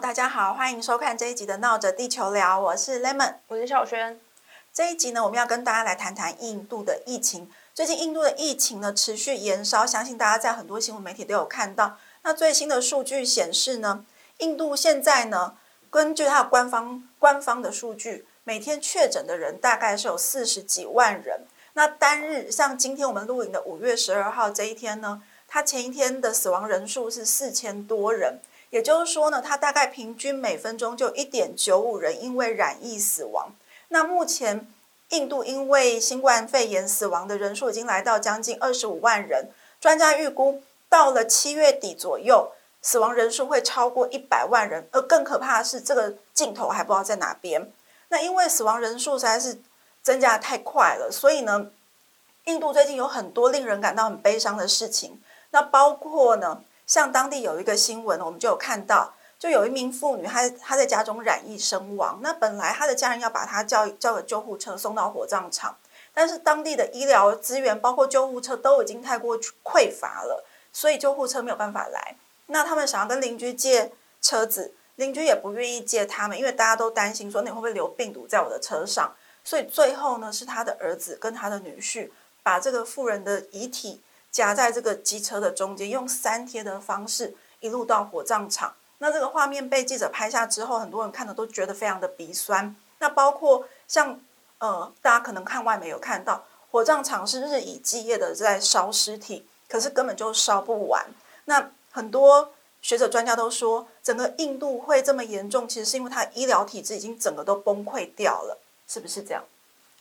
大家好，欢迎收看这一集的《闹着地球聊》，我是 Lemon，我是小轩。这一集呢，我们要跟大家来谈谈印度的疫情。最近印度的疫情呢持续延烧，相信大家在很多新闻媒体都有看到。那最新的数据显示呢，印度现在呢，根据它的官方官方的数据，每天确诊的人大概是有四十几万人。那单日像今天我们录影的五月十二号这一天呢，它前一天的死亡人数是四千多人，也就是说呢，它大概平均每分钟就一点九五人因为染疫死亡。那目前。印度因为新冠肺炎死亡的人数已经来到将近二十五万人，专家预估到了七月底左右，死亡人数会超过一百万人。而更可怕的是，这个尽头还不知道在哪边。那因为死亡人数实在是增加的太快了，所以呢，印度最近有很多令人感到很悲伤的事情。那包括呢，像当地有一个新闻，我们就有看到。就有一名妇女，她她在家中染疫身亡。那本来她的家人要把她叫叫个救护车送到火葬场，但是当地的医疗资源，包括救护车都已经太过匮乏了，所以救护车没有办法来。那他们想要跟邻居借车子，邻居也不愿意借他们，因为大家都担心说你会不会留病毒在我的车上。所以最后呢，是他的儿子跟他的女婿把这个妇人的遗体夹在这个机车的中间，用三贴的方式一路到火葬场。那这个画面被记者拍下之后，很多人看的都觉得非常的鼻酸。那包括像呃，大家可能看外媒有看到，火葬场是日以继夜的在烧尸体，可是根本就烧不完。那很多学者专家都说，整个印度会这么严重，其实是因为它医疗体制已经整个都崩溃掉了，是不是这样？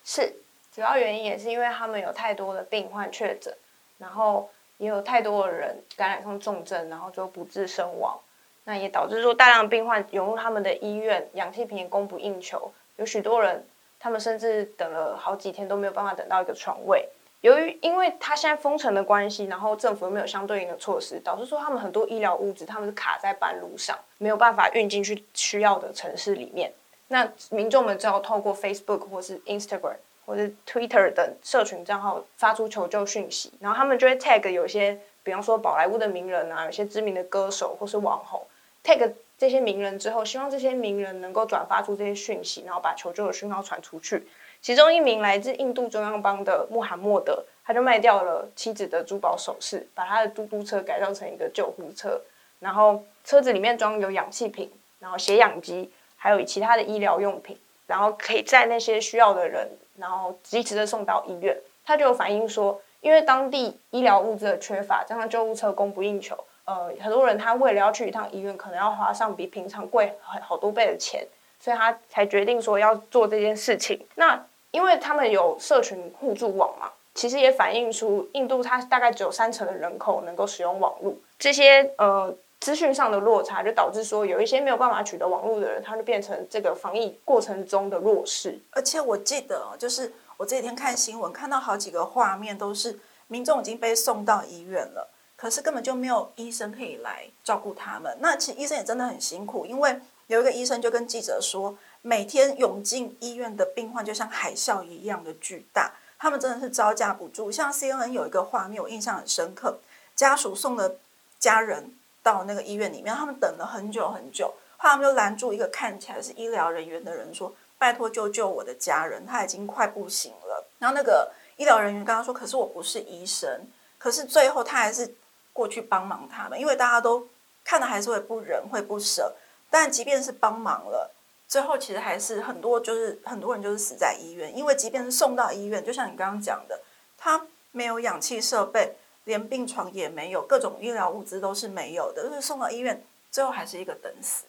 是，主要原因也是因为他们有太多的病患确诊，然后也有太多的人感染上重症，然后就不治身亡。那也导致说大量病患涌入他们的医院，氧气瓶也供不应求，有许多人，他们甚至等了好几天都没有办法等到一个床位。由于因为他现在封城的关系，然后政府又没有相对应的措施，导致说他们很多医疗物资他们是卡在半路上，没有办法运进去需要的城市里面。那民众们只好透过 Facebook 或是 Instagram 或者 Twitter 等社群账号发出求救讯息，然后他们就会 tag 有些，比方说宝莱坞的名人啊，有些知名的歌手或是网红。take 这些名人之后，希望这些名人能够转发出这些讯息，然后把求救的讯号传出去。其中一名来自印度中央邦的穆罕默德，他就卖掉了妻子的珠宝首饰，把他的嘟嘟车改造成一个救护车，然后车子里面装有氧气瓶，然后血氧机，还有其他的医疗用品，然后可以在那些需要的人，然后及时的送到医院。他就反映说，因为当地医疗物资的缺乏，加上救护车供不应求。呃，很多人他为了要去一趟医院，可能要花上比平常贵好好多倍的钱，所以他才决定说要做这件事情。那因为他们有社群互助网嘛，其实也反映出印度它大概只有三成的人口能够使用网络，这些呃资讯上的落差，就导致说有一些没有办法取得网络的人，他就变成这个防疫过程中的弱势。而且我记得，就是我这几天看新闻，看到好几个画面，都是民众已经被送到医院了。可是根本就没有医生可以来照顾他们。那其实医生也真的很辛苦，因为有一个医生就跟记者说，每天涌进医院的病患就像海啸一样的巨大，他们真的是招架不住。像 CNN 有一个画面，我印象很深刻，家属送的家人到那个医院里面，他们等了很久很久，后来他们就拦住一个看起来是医疗人员的人说：“拜托救救我的家人，他已经快不行了。”然后那个医疗人员跟他说：“可是我不是医生。”可是最后他还是。过去帮忙他们，因为大家都看的还是会不忍会不舍。但即便是帮忙了，最后其实还是很多，就是很多人就是死在医院。因为即便是送到医院，就像你刚刚讲的，他没有氧气设备，连病床也没有，各种医疗物资都是没有的，就是送到医院，最后还是一个等死。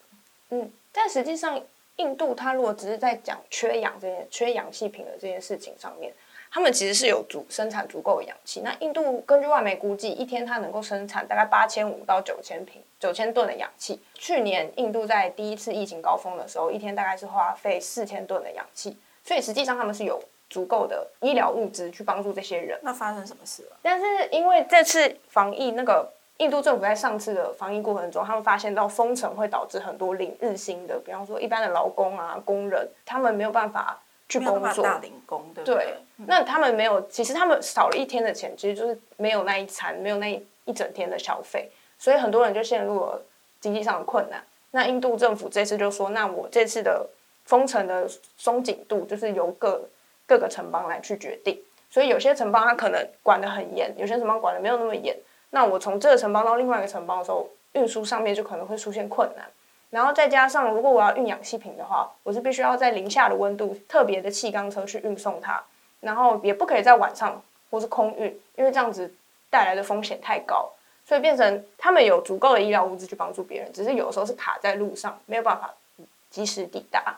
嗯，但实际上，印度它如果只是在讲缺氧这件、缺氧气瓶的这件事情上面。他们其实是有足生产足够的氧气。那印度根据外媒估计，一天它能够生产大概八千五到九千瓶、九千吨的氧气。去年印度在第一次疫情高峰的时候，一天大概是花费四千吨的氧气。所以实际上他们是有足够的医疗物资去帮助这些人。那发生什么事了？但是因为这次防疫，那个印度政府在上次的防疫过程中，他们发现到封城会导致很多领日薪的，比方说一般的劳工啊、工人，他们没有办法。去工作，大零工，对不对？那他们没有，其实他们少了一天的钱，其实就是没有那一餐，没有那一整天的消费，所以很多人就陷入了经济上的困难。那印度政府这次就说，那我这次的封城的松紧度就是由各各个城邦来去决定。所以有些城邦它可能管得很严，有些城邦管得没有那么严。那我从这个城邦到另外一个城邦的时候，运输上面就可能会出现困难。然后再加上，如果我要运氧气瓶的话，我是必须要在零下的温度，特别的气缸车去运送它，然后也不可以在晚上或是空运，因为这样子带来的风险太高。所以变成他们有足够的医疗物资去帮助别人，只是有时候是卡在路上，没有办法及时抵达。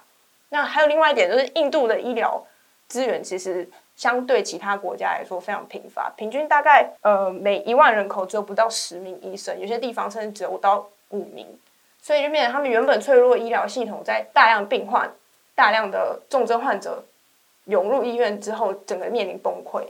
那还有另外一点就是，印度的医疗资源其实。相对其他国家来说非常贫乏，平均大概呃每一万人口只有不到十名医生，有些地方甚至只有到五名，所以就变成他们原本脆弱医疗系统在大量病患、大量的重症患者涌入医院之后，整个面临崩溃。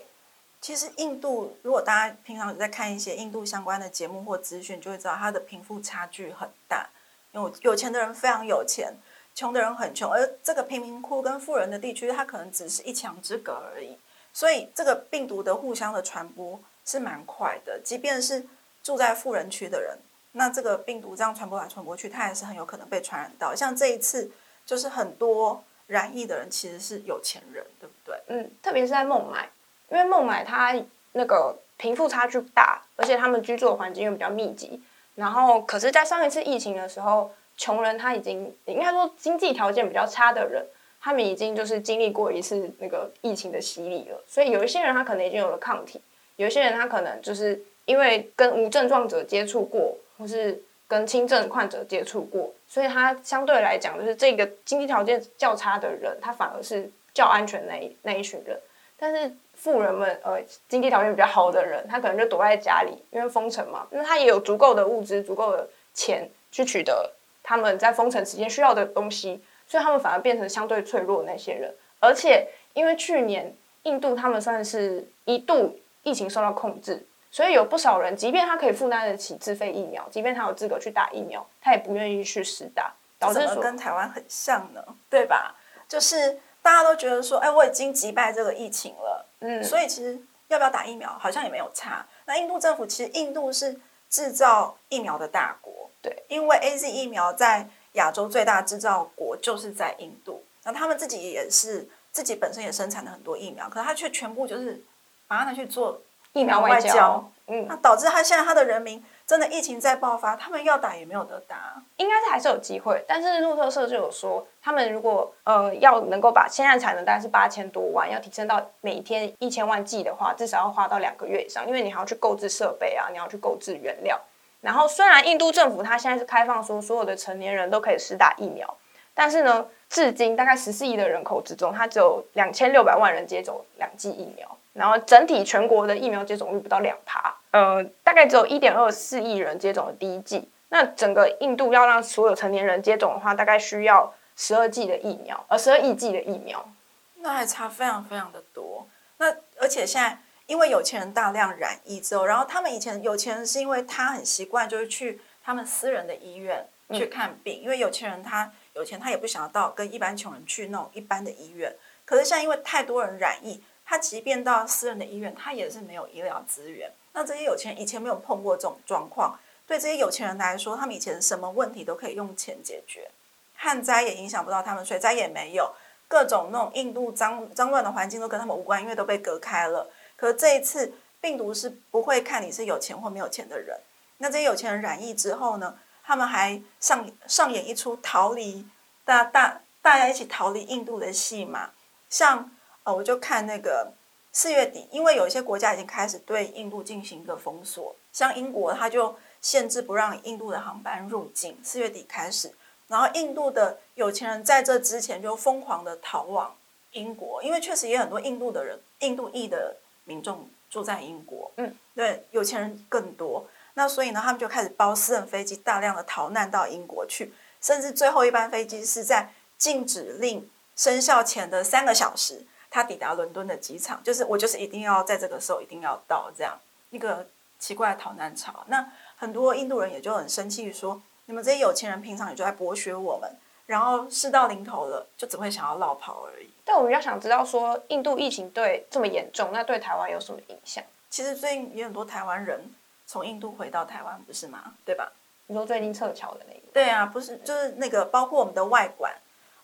其实印度，如果大家平常有在看一些印度相关的节目或资讯，就会知道它的贫富差距很大，有有钱的人非常有钱。穷的人很穷，而这个贫民窟跟富人的地区，它可能只是一墙之隔而已。所以这个病毒的互相的传播是蛮快的。即便是住在富人区的人，那这个病毒这样传播来传播去，它也是很有可能被传染到。像这一次，就是很多染疫的人其实是有钱人，对不对？嗯，特别是在孟买，因为孟买它那个贫富差距大，而且他们居住的环境又比较密集。然后，可是，在上一次疫情的时候。穷人他已经应该说经济条件比较差的人，他们已经就是经历过一次那个疫情的洗礼了，所以有一些人他可能已经有了抗体，有一些人他可能就是因为跟无症状者接触过，或是跟轻症患者接触过，所以他相对来讲就是这个经济条件较差的人，他反而是较安全那一那一群人。但是富人们呃经济条件比较好的人，他可能就躲在家里，因为封城嘛，那他也有足够的物资、足够的钱去取得。他们在封城期间需要的东西，所以他们反而变成相对脆弱的那些人。而且，因为去年印度他们算是一度疫情受到控制，所以有不少人，即便他可以负担得起自费疫苗，即便他有资格去打疫苗，他也不愿意去实打，导致跟台湾很像呢，对吧？就是大家都觉得说，哎，我已经击败这个疫情了，嗯，所以其实要不要打疫苗好像也没有差。那印度政府其实印度是制造疫苗的大国。对，因为 A Z 疫苗在亚洲最大制造国就是在印度，那他们自己也是自己本身也生产了很多疫苗，可是他却全部就是把它拿去做疫苗外交，嗯，那导致他现在他的人民真的疫情在爆发，他们要打也没有得打，应该是还是有机会，但是路透社就有说，他们如果呃要能够把现在产能大概是八千多万，要提升到每天一千万剂的话，至少要花到两个月以上，因为你还要去购置设备啊，你要去购置原料。然后，虽然印度政府它现在是开放说所有的成年人都可以施打疫苗，但是呢，至今大概十四亿的人口之中，它只有两千六百万人接种两剂疫苗，然后整体全国的疫苗接种率不到两趴，呃，大概只有一点二四亿人接种了第一剂。那整个印度要让所有成年人接种的话，大概需要十二剂的疫苗，而十二亿剂的疫苗，那还差非常非常的多。那而且现在。因为有钱人大量染疫之后，然后他们以前有钱人是因为他很习惯，就是去他们私人的医院去看病。因为有钱人他有钱，他也不想要到跟一般穷人去那种一般的医院。可是现在因为太多人染疫，他即便到私人的医院，他也是没有医疗资源。那这些有钱人以前没有碰过这种状况，对这些有钱人来说，他们以前什么问题都可以用钱解决，旱灾也影响不到他们，水灾也没有，各种那种印度脏脏乱的环境都跟他们无关，因为都被隔开了。可这一次病毒是不会看你是有钱或没有钱的人。那这些有钱人染疫之后呢？他们还上上演一出逃离大大大家一起逃离印度的戏码。像呃，我就看那个四月底，因为有一些国家已经开始对印度进行一个封锁，像英国，它就限制不让印度的航班入境。四月底开始，然后印度的有钱人在这之前就疯狂的逃往英国，因为确实也很多印度的人，印度裔的。民众住在英国，嗯，对，有钱人更多，那所以呢，他们就开始包私人飞机，大量的逃难到英国去，甚至最后一班飞机是在禁止令生效前的三个小时，他抵达伦敦的机场，就是我就是一定要在这个时候一定要到这样一个奇怪的逃难潮。那很多印度人也就很生气，说你们这些有钱人平常也就在剥削我们，然后事到临头了，就只会想要落跑而已。但我比较想知道，说印度疫情对这么严重，那对台湾有什么影响？其实最近也很多台湾人从印度回到台湾，不是吗？对吧？你说最近撤侨的那个？对啊，不是，就是那个包括我们的外管，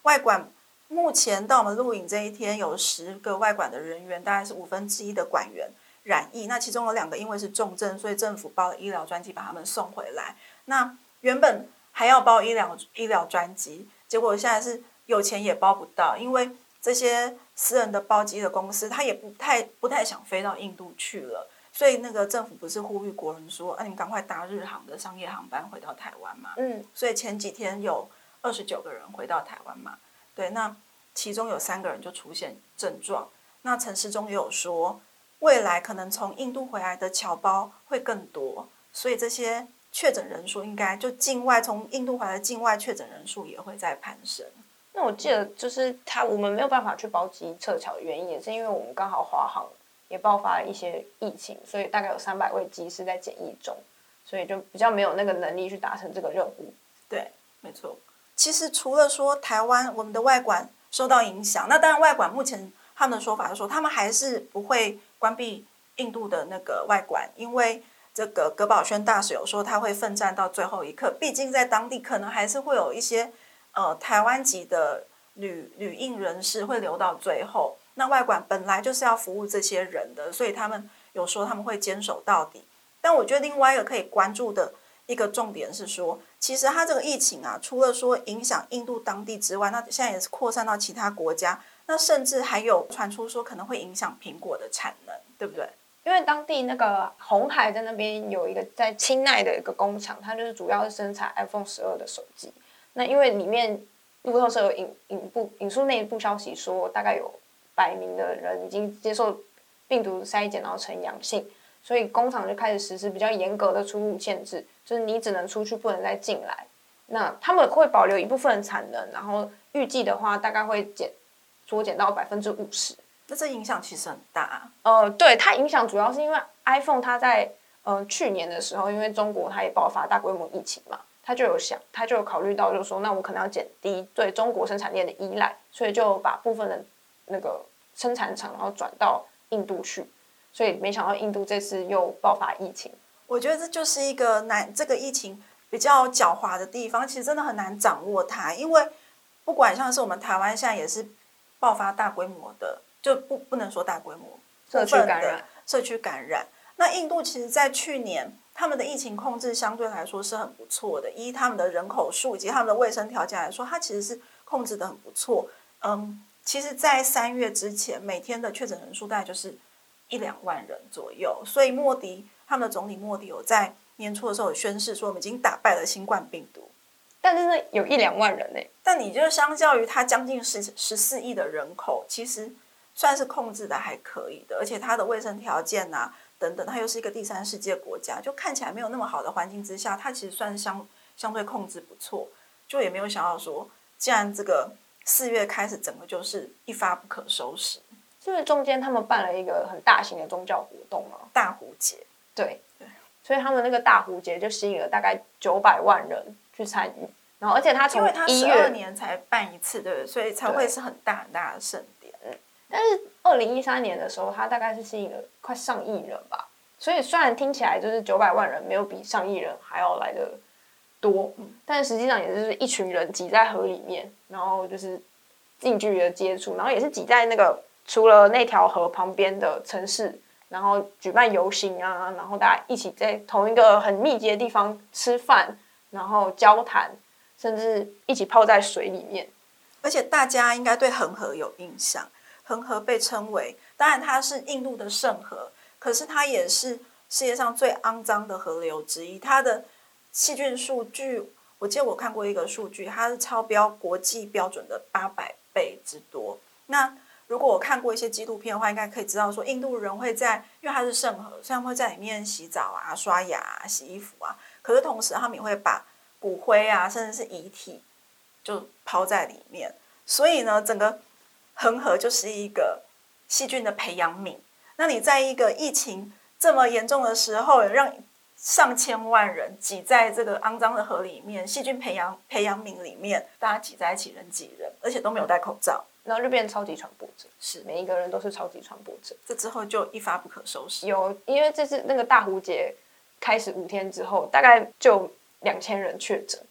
外管目前到我们录影这一天，有十个外管的人员，大概是五分之一的管员染疫。那其中有两个因为是重症，所以政府包了医疗专机把他们送回来。那原本还要包医疗医疗专机，结果现在是有钱也包不到，因为这些私人的包机的公司，他也不太不太想飞到印度去了。所以那个政府不是呼吁国人说，啊，你们赶快搭日航的商业航班回到台湾嘛？嗯，所以前几天有二十九个人回到台湾嘛？对，那其中有三个人就出现症状。那陈世忠也有说，未来可能从印度回来的侨胞会更多，所以这些确诊人数应该就境外从印度回来的境外确诊人数也会在攀升。那我记得就是他我们没有办法去包机撤侨的原因，也是因为我们刚好华航。也爆发了一些疫情，所以大概有三百位机师在检疫中，所以就比较没有那个能力去达成这个任务。对，没错。其实除了说台湾我们的外管受到影响，那当然外管目前他们的说法是说，他们还是不会关闭印度的那个外管，因为这个葛宝轩大使有说他会奋战到最后一刻，毕竟在当地可能还是会有一些呃台湾籍的旅旅印人士会留到最后。那外管本来就是要服务这些人的，所以他们有说他们会坚守到底。但我觉得另外一个可以关注的一个重点是说，其实它这个疫情啊，除了说影响印度当地之外，那现在也是扩散到其他国家。那甚至还有传出说可能会影响苹果的产能，对不对？因为当地那个红海在那边有一个在清奈的一个工厂，它就是主要是生产 iPhone 十二的手机。那因为里面路透社有引引部引述内部消息说，大概有。百名的人已经接受病毒筛检，然后呈阳性，所以工厂就开始实施比较严格的出入限制，就是你只能出去，不能再进来。那他们会保留一部分产能，然后预计的话，大概会减缩减到百分之五十。那这影响其实很大。呃，对它影响主要是因为 iPhone 它在呃去年的时候，因为中国它也爆发大规模疫情嘛，它就有想，它就有考虑到，就是说，那我可能要减低对中国生产链的依赖，所以就把部分的。那个生产厂，然后转到印度去，所以没想到印度这次又爆发疫情。我觉得这就是一个难，这个疫情比较狡猾的地方，其实真的很难掌握它。因为不管像是我们台湾现在也是爆发大规模的，就不不能说大规模社区感染，社区感染。那印度其实，在去年他们的疫情控制相对来说是很不错的，依他们的人口数以及他们的卫生条件来说，它其实是控制的很不错。嗯。其实，在三月之前，每天的确诊人数大概就是一两万人左右。所以，莫迪他们的总理莫迪有在年初的时候宣誓说，我们已经打败了新冠病毒。但是呢，有一两万人呢。但你就相较于他将近十十四亿的人口，其实算是控制的还可以的。而且，它的卫生条件啊等等，它又是一个第三世界国家，就看起来没有那么好的环境之下，它其实算是相相对控制不错。就也没有想到说，既然这个。四月开始，整个就是一发不可收拾。是不是中间他们办了一个很大型的宗教活动啊？大壶节。对对，所以他们那个大壶节就吸引了大概九百万人去参与。然后，而且他从一月年才办一次，对不对？所以才会是很大很大的盛典。但是二零一三年的时候，它大概是吸引了快上亿人吧。所以虽然听起来就是九百万人没有比上亿人还要来的。多，但实际上也就是一群人挤在河里面，然后就是近距离的接触，然后也是挤在那个除了那条河旁边的城市，然后举办游行啊，然后大家一起在同一个很密集的地方吃饭，然后交谈，甚至一起泡在水里面。而且大家应该对恒河有印象，恒河被称为，当然它是印度的圣河，可是它也是世界上最肮脏的河流之一，它的。细菌数据，我记得我看过一个数据，它是超标国际标准的八百倍之多。那如果我看过一些纪录片的话，应该可以知道说，印度人会在，因为它是圣河，虽然会在里面洗澡啊、刷牙、洗衣服啊，可是同时他们也会把骨灰啊，甚至是遗体就抛在里面。所以呢，整个恒河就是一个细菌的培养皿。那你在一个疫情这么严重的时候，让上千万人挤在这个肮脏的河里面，细菌培养培养皿里面，大家挤在一起，人挤人，而且都没有戴口罩，然后就变成超级传播者。是，每一个人都是超级传播者。这之后就一发不可收拾。有，因为这是那个大蝴蝶开始五天之后，大概就两千人确诊，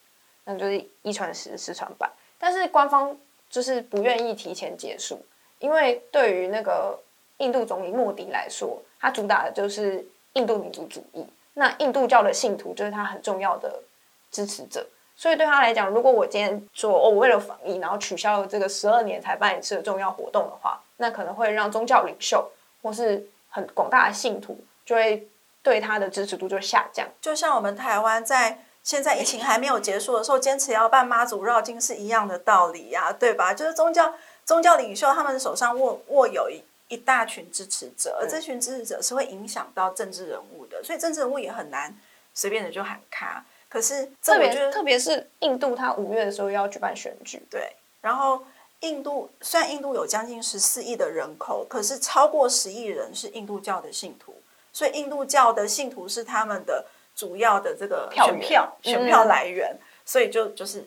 那就是一传十，十传百。但是官方就是不愿意提前结束，因为对于那个印度总理莫迪来说，他主打的就是印度民族主义。那印度教的信徒就是他很重要的支持者，所以对他来讲，如果我今天说哦，我为了防疫，然后取消了这个十二年才办一次的重要活动的话，那可能会让宗教领袖或是很广大的信徒就会对他的支持度就下降。就像我们台湾在现在疫情还没有结束的时候，坚持要办妈祖绕境是一样的道理呀，对吧？就是宗教宗教领袖他们手上握握有一。一大群支持者，而这群支持者是会影响到政治人物的，所以政治人物也很难随便的就喊卡。可是特别特别是印度，他五月的时候要举办选举，对。然后印度虽然印度有将近十四亿的人口，可是超过十亿人是印度教的信徒，所以印度教的信徒是他们的主要的这个选票选票来源，所以就就是，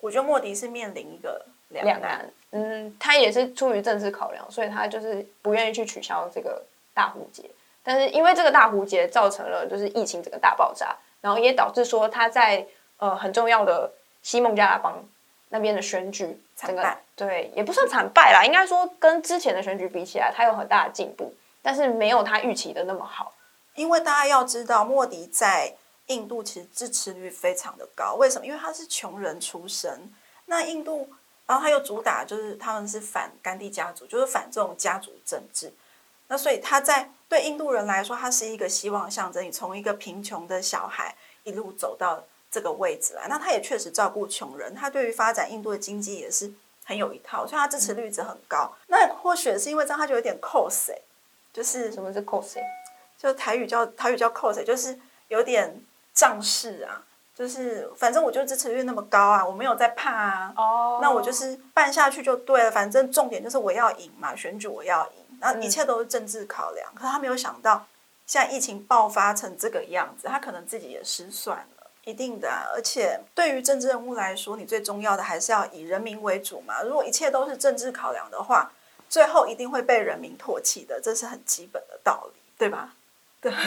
我觉得莫迪是面临一个两难。嗯，他也是出于政治考量，所以他就是不愿意去取消这个大壶节。但是因为这个大壶节造成了就是疫情整个大爆炸，然后也导致说他在呃很重要的西孟加拉邦那边的选举惨败。对，也不算惨败啦，应该说跟之前的选举比起来，他有很大的进步，但是没有他预期的那么好。因为大家要知道，莫迪在印度其实支持率非常的高。为什么？因为他是穷人出身，那印度。然后他又主打就是他们是反甘地家族，就是反这种家族政治。那所以他在对印度人来说，他是一个希望象征。你从一个贫穷的小孩一路走到这个位置来，那他也确实照顾穷人。他对于发展印度的经济也是很有一套，所以他支持率一直很高。那或许是因为这样，他就有点 cos，就是什么是 cos？就台语叫台语叫 cos，就是有点仗势啊。就是，反正我就支持率那么高啊，我没有在怕啊。哦，那我就是办下去就对了。反正重点就是我要赢嘛，选举我要赢，那一切都是政治考量。可是他没有想到，现在疫情爆发成这个样子，他可能自己也失算了。一定的，而且对于政治人物来说，你最重要的还是要以人民为主嘛。如果一切都是政治考量的话，最后一定会被人民唾弃的，这是很基本的道理，对吧？对。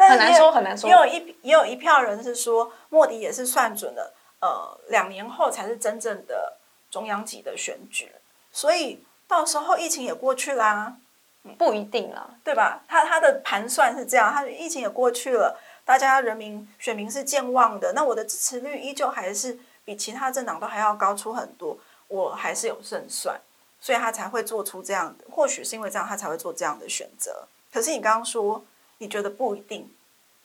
很难说，很难说。也有一也有一票人是说，莫迪也是算准了，呃，两年后才是真正的中央级的选举，所以到时候疫情也过去啦，不一定啦，对吧？他他的盘算是这样，他疫情也过去了，大家人民选民是健忘的，那我的支持率依旧还是比其他政党都还要高出很多，我还是有胜算，所以他才会做出这样的，或许是因为这样，他才会做这样的选择。可是你刚刚说。你觉得不一定，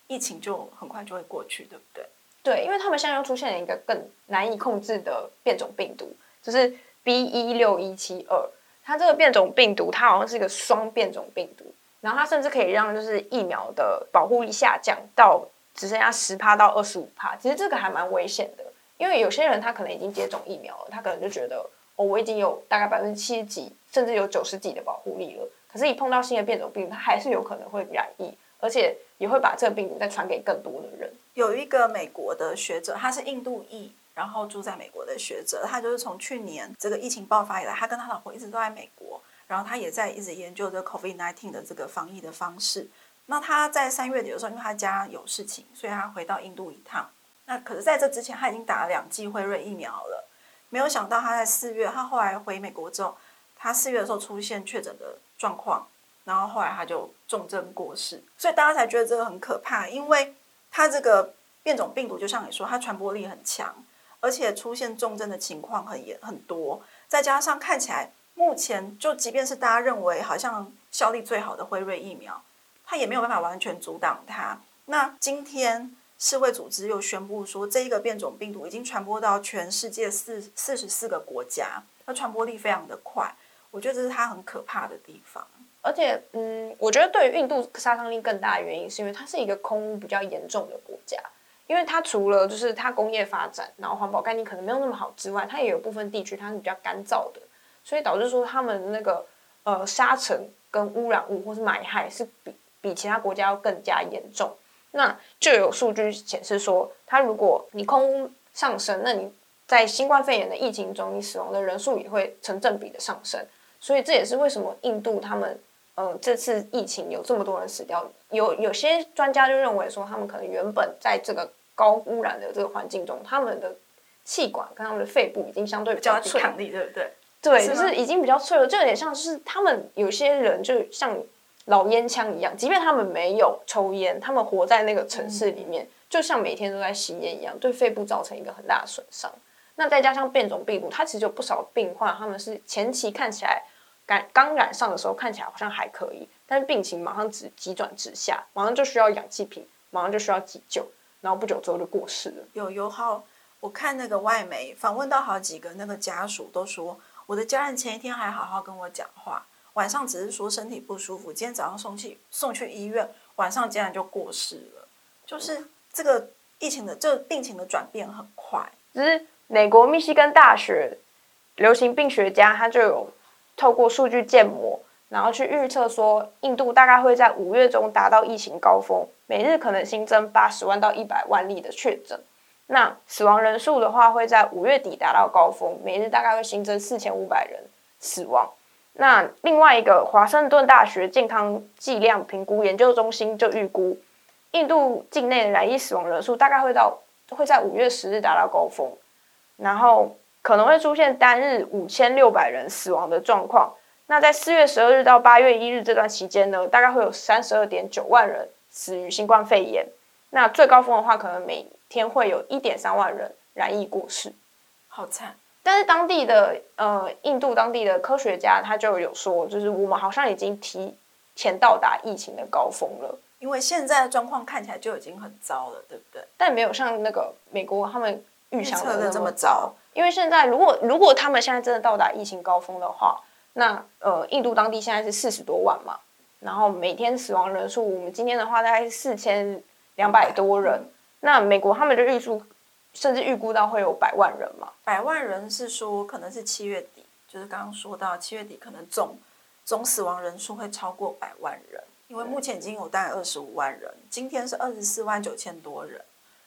疫情就很快就会过去，对不对？对，因为他们现在又出现了一个更难以控制的变种病毒，就是 B 一六一七二。它这个变种病毒，它好像是一个双变种病毒，然后它甚至可以让就是疫苗的保护力下降到只剩下十帕到二十五帕。其实这个还蛮危险的，因为有些人他可能已经接种疫苗了，他可能就觉得哦，我已经有大概百分之七十几，甚至有九十几的保护力了。可是，一碰到新的变种病毒，它还是有可能会染疫。而且也会把这个病毒再传给更多的人。有一个美国的学者，他是印度裔，然后住在美国的学者，他就是从去年这个疫情爆发以来，他跟他老婆一直都在美国，然后他也在一直研究这 COVID-19 的这个防疫的方式。那他在三月底的时候，因为他家有事情，所以他回到印度一趟。那可是在这之前，他已经打了两剂辉瑞疫苗了。没有想到他在四月，他后来回美国之后，他四月的时候出现确诊的状况。然后后来他就重症过世，所以大家才觉得这个很可怕，因为它这个变种病毒就像你说，它传播力很强，而且出现重症的情况很严很多，再加上看起来目前就即便是大家认为好像效力最好的辉瑞疫苗，它也没有办法完全阻挡它。那今天世卫组织又宣布说，这一个变种病毒已经传播到全世界四四十四个国家，它传播力非常的快，我觉得这是它很可怕的地方。而且，嗯，我觉得对于印度杀伤力更大的原因，是因为它是一个空污比较严重的国家。因为它除了就是它工业发展，然后环保概念可能没有那么好之外，它也有部分地区它是比较干燥的，所以导致说他们那个呃沙尘跟污染物或是霾害是比比其他国家要更加严重。那就有数据显示说，它如果你空污上升，那你在新冠肺炎的疫情中，你死亡的人数也会成正比的上升。所以这也是为什么印度他们。嗯，这次疫情有这么多人死掉，有有些专家就认为说，他们可能原本在这个高污染的这个环境中，他们的气管跟他们的肺部已经相对比较脆，抗力对不对？对，就是已经比较脆弱，就有点像是他们有些人就像老烟枪一样，即便他们没有抽烟，他们活在那个城市里面，就像每天都在吸烟一样，对肺部造成一个很大的损伤。那再加上变种病毒，它其实有不少病患，他们是前期看起来感刚染上的时候看起来好像还可以，但是病情马上直急转直下，马上就需要氧气瓶，马上就需要急救，然后不久之后就过世了。有有好，我看那个外媒访问到好几个那个家属都说。我的家人前一天还好好跟我讲话，晚上只是说身体不舒服。今天早上送去送去医院，晚上竟然就过世了。就是这个疫情的这个病情的转变很快。只是美国密西根大学流行病学家他就有透过数据建模，然后去预测说，印度大概会在五月中达到疫情高峰，每日可能新增八十万到一百万例的确诊。那死亡人数的话，会在五月底达到高峰，每日大概会新增四千五百人死亡。那另外一个华盛顿大学健康剂量评估研究中心就预估，印度境内的染疫死亡人数大概会到会在五月十日达到高峰，然后可能会出现单日五千六百人死亡的状况。那在四月十二日到八月一日这段期间呢，大概会有三十二点九万人死于新冠肺炎。那最高峰的话，可能每天会有一点三万人染疫过世，好惨。但是当地的呃，印度当地的科学家他就有说，就是我们好像已经提前到达疫情的高峰了，因为现在的状况看起来就已经很糟了，对不对？但没有像那个美国他们预想的这么糟。因为现在如果如果他们现在真的到达疫情高峰的话，那呃，印度当地现在是四十多万嘛，然后每天死亡人数，我们今天的话大概是四千两百多人。那美国他们就预估，甚至预估到会有百万人嘛？百万人是说可能是七月底，就是刚刚说到七月底可能总总死亡人数会超过百万人，因为目前已经有大概二十五万人，今天是二十四万九千多人。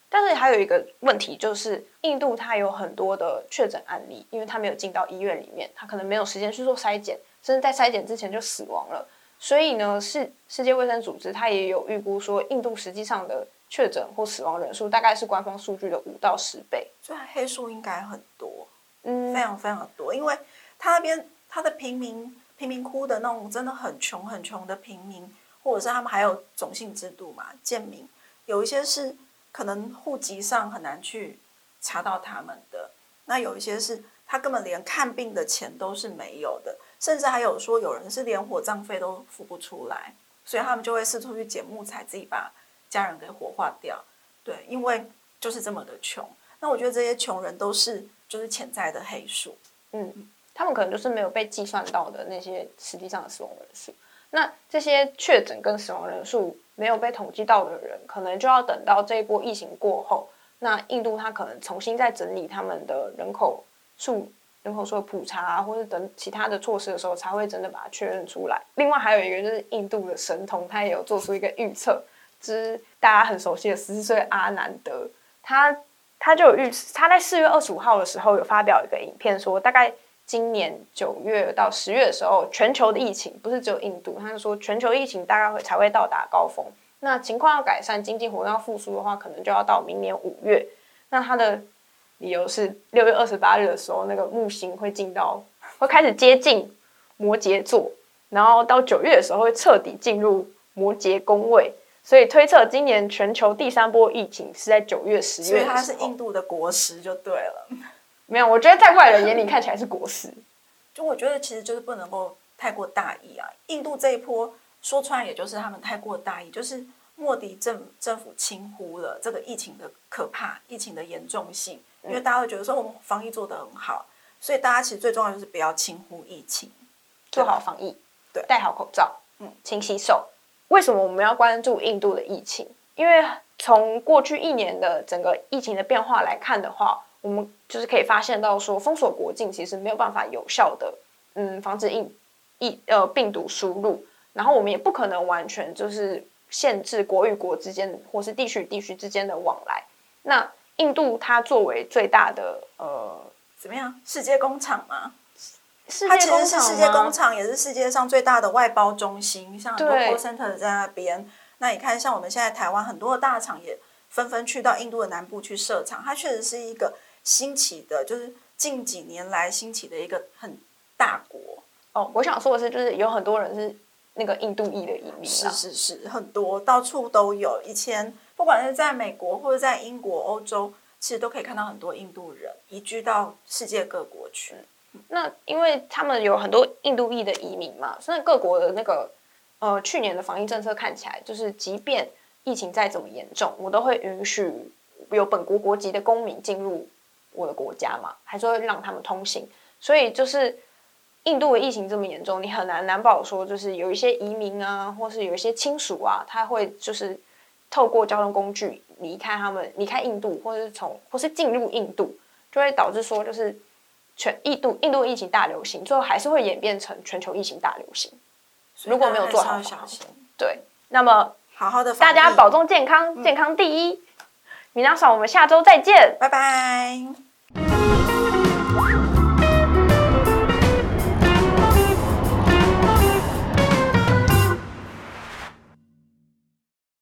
但是还有一个问题就是，印度它有很多的确诊案例，因为它没有进到医院里面，它可能没有时间去做筛检，甚至在筛检之前就死亡了。所以呢，世世界卫生组织它也有预估说，印度实际上的。确诊或死亡人数大概是官方数据的五到十倍，所以黑数应该很多，嗯，非常非常多。因为他那边他的贫民贫民窟的那种真的很穷很穷的平民，或者是他们还有种姓制度嘛，贱民，有一些是可能户籍上很难去查到他们的，那有一些是他根本连看病的钱都是没有的，甚至还有说有人是连火葬费都付不出来，所以他们就会四处去捡木材，自己把。家人给火化掉，对，因为就是这么的穷。那我觉得这些穷人都是就是潜在的黑数，嗯，他们可能就是没有被计算到的那些实际上的死亡人数。那这些确诊跟死亡人数没有被统计到的人，可能就要等到这一波疫情过后，那印度它可能重新再整理他们的人口数、人口数的普查啊，或者等其他的措施的时候，才会真的把它确认出来。另外还有一个就是印度的神童，他也有做出一个预测。之大家很熟悉的十四岁阿南德，他他就有预，他在四月二十五号的时候有发表一个影片，说大概今年九月到十月的时候，全球的疫情不是只有印度，他是说全球疫情大概会才会到达高峰。那情况要改善，经济活动要复苏的话，可能就要到明年五月。那他的理由是六月二十八日的时候，那个木星会进到会开始接近摩羯座，然后到九月的时候会彻底进入摩羯宫位。所以推测，今年全球第三波疫情是在九月、十月。所以它是印度的国师就对了。没有，我觉得在外人眼里看起来是国事。就我觉得其实就是不能够太过大意啊。印度这一波说穿，也就是他们太过大意，就是莫迪政政府轻忽了这个疫情的可怕、疫情的严重性。因为大家会觉得说我们防疫做得很好，所以大家其实最重要就是不要轻忽疫情，做好防疫，对，戴好口罩，嗯，勤洗手。为什么我们要关注印度的疫情？因为从过去一年的整个疫情的变化来看的话，我们就是可以发现到说，封锁国境其实没有办法有效的，嗯，防止疫疫呃病毒输入。然后我们也不可能完全就是限制国与国之间或是地区与地区之间的往来。那印度它作为最大的呃怎么样世界工厂吗？它其实是世界工厂，也是世界上最大的外包中心，像很多 call center 在那边。那你看，像我们现在台湾很多的大厂也纷纷去到印度的南部去设厂，它确实是一个兴起的，就是近几年来兴起的一个很大国。哦，我想说的是，就是有很多人是那个印度裔的移民是是是，很多到处都有。以前不管是在美国或者在英国、欧洲，其实都可以看到很多印度人移居到世界各国去。那因为他们有很多印度裔的移民嘛，所以各国的那个呃去年的防疫政策看起来，就是即便疫情再怎么严重，我都会允许有本国国籍的公民进入我的国家嘛，还是会让他们通行。所以就是印度的疫情这么严重，你很难难保说就是有一些移民啊，或是有一些亲属啊，他会就是透过交通工具离开他们，离开印度，或者是从或是进入印度，就会导致说就是。全印度印度疫情大流行，最后还是会演变成全球疫情大流行。如果没有做好小心，对，那么好好的，大家保重健康，健康第一。米娜嫂，我们下周再见，拜拜。